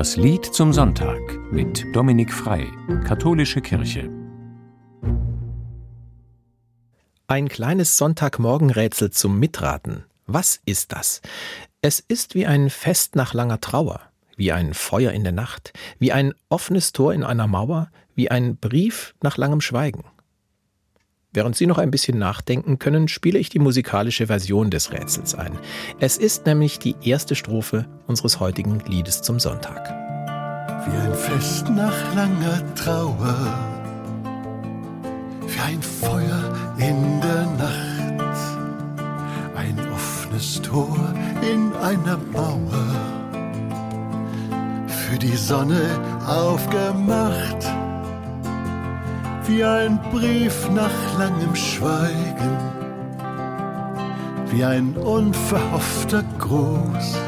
Das Lied zum Sonntag mit Dominik Frei, Katholische Kirche. Ein kleines Sonntagmorgenrätsel zum Mitraten. Was ist das? Es ist wie ein Fest nach langer Trauer, wie ein Feuer in der Nacht, wie ein offenes Tor in einer Mauer, wie ein Brief nach langem Schweigen. Während Sie noch ein bisschen nachdenken können, spiele ich die musikalische Version des Rätsels ein. Es ist nämlich die erste Strophe unseres heutigen Liedes zum Sonntag. Wie ein Fest nach langer Trauer, wie ein Feuer in der Nacht, ein offenes Tor in einer Mauer, für die Sonne aufgemacht wie ein Brief nach langem Schweigen, wie ein unverhoffter Gruß,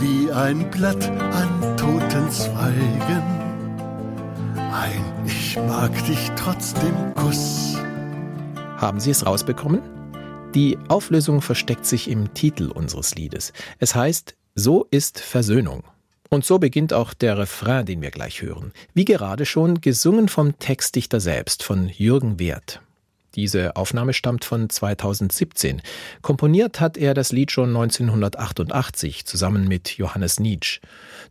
wie ein Blatt an toten Zweigen, ein Ich mag dich trotzdem Kuss. Haben Sie es rausbekommen? Die Auflösung versteckt sich im Titel unseres Liedes. Es heißt So ist Versöhnung. Und so beginnt auch der Refrain, den wir gleich hören. Wie gerade schon gesungen vom Textdichter selbst, von Jürgen Wert. Diese Aufnahme stammt von 2017. Komponiert hat er das Lied schon 1988 zusammen mit Johannes Nietzsche.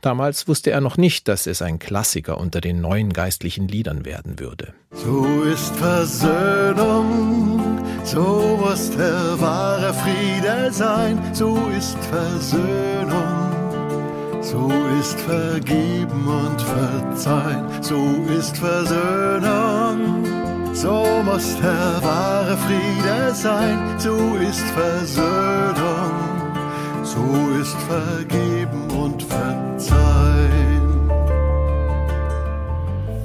Damals wusste er noch nicht, dass es ein Klassiker unter den neuen geistlichen Liedern werden würde. So ist Versöhnung, so muss der wahre Friede sein, so ist Versöhnung. So ist vergeben und verzeihen, so ist Versöhnung. So muss der wahre Friede sein, so ist Versöhnung. So ist vergeben und verzeihen.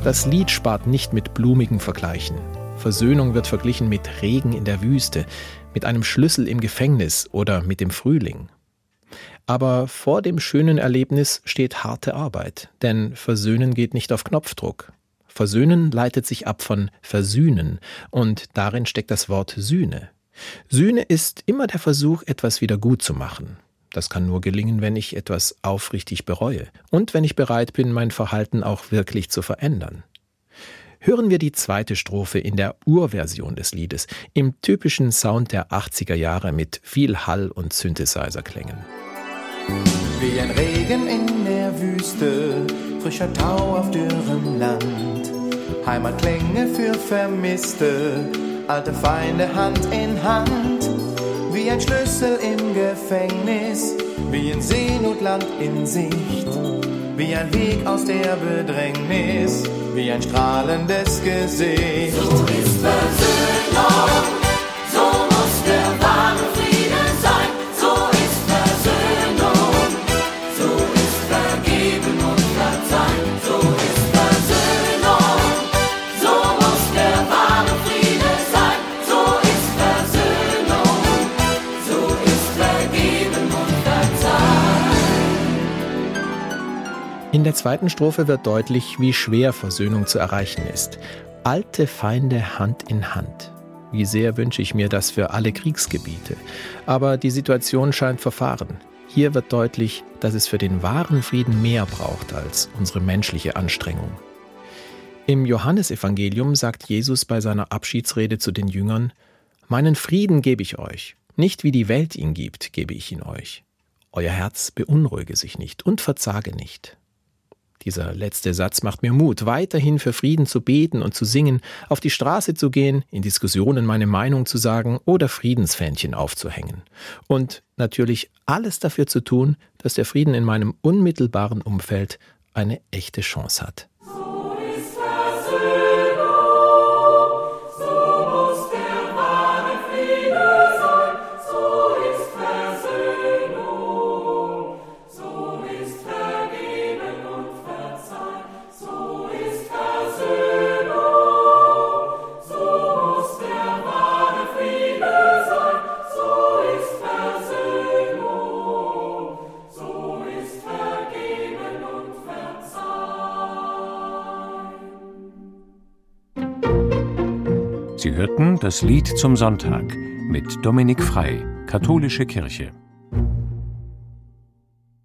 Das Lied spart nicht mit blumigen Vergleichen. Versöhnung wird verglichen mit Regen in der Wüste, mit einem Schlüssel im Gefängnis oder mit dem Frühling. Aber vor dem schönen Erlebnis steht harte Arbeit, denn Versöhnen geht nicht auf Knopfdruck. Versöhnen leitet sich ab von Versühnen, und darin steckt das Wort Sühne. Sühne ist immer der Versuch, etwas wieder gut zu machen. Das kann nur gelingen, wenn ich etwas aufrichtig bereue und wenn ich bereit bin, mein Verhalten auch wirklich zu verändern. Hören wir die zweite Strophe in der Urversion des Liedes, im typischen Sound der 80er Jahre mit viel Hall und Synthesizer-Klängen. Wie ein Regen in der Wüste, frischer Tau auf dürrem Land. Heimatklänge für Vermisste, alte Feinde Hand in Hand. Wie ein Schlüssel im Gefängnis, wie ein Seenotland in Sicht. Wie ein Weg aus der Bedrängnis, wie ein strahlendes Gesicht. So ist In der zweiten Strophe wird deutlich, wie schwer Versöhnung zu erreichen ist. Alte Feinde Hand in Hand. Wie sehr wünsche ich mir das für alle Kriegsgebiete. Aber die Situation scheint verfahren. Hier wird deutlich, dass es für den wahren Frieden mehr braucht als unsere menschliche Anstrengung. Im Johannesevangelium sagt Jesus bei seiner Abschiedsrede zu den Jüngern, Meinen Frieden gebe ich euch, nicht wie die Welt ihn gibt, gebe ich ihn euch. Euer Herz beunruhige sich nicht und verzage nicht. Dieser letzte Satz macht mir Mut, weiterhin für Frieden zu beten und zu singen, auf die Straße zu gehen, in Diskussionen meine Meinung zu sagen oder Friedensfähnchen aufzuhängen. Und natürlich alles dafür zu tun, dass der Frieden in meinem unmittelbaren Umfeld eine echte Chance hat. Sie hörten das Lied zum Sonntag mit Dominik Frei, Katholische Kirche.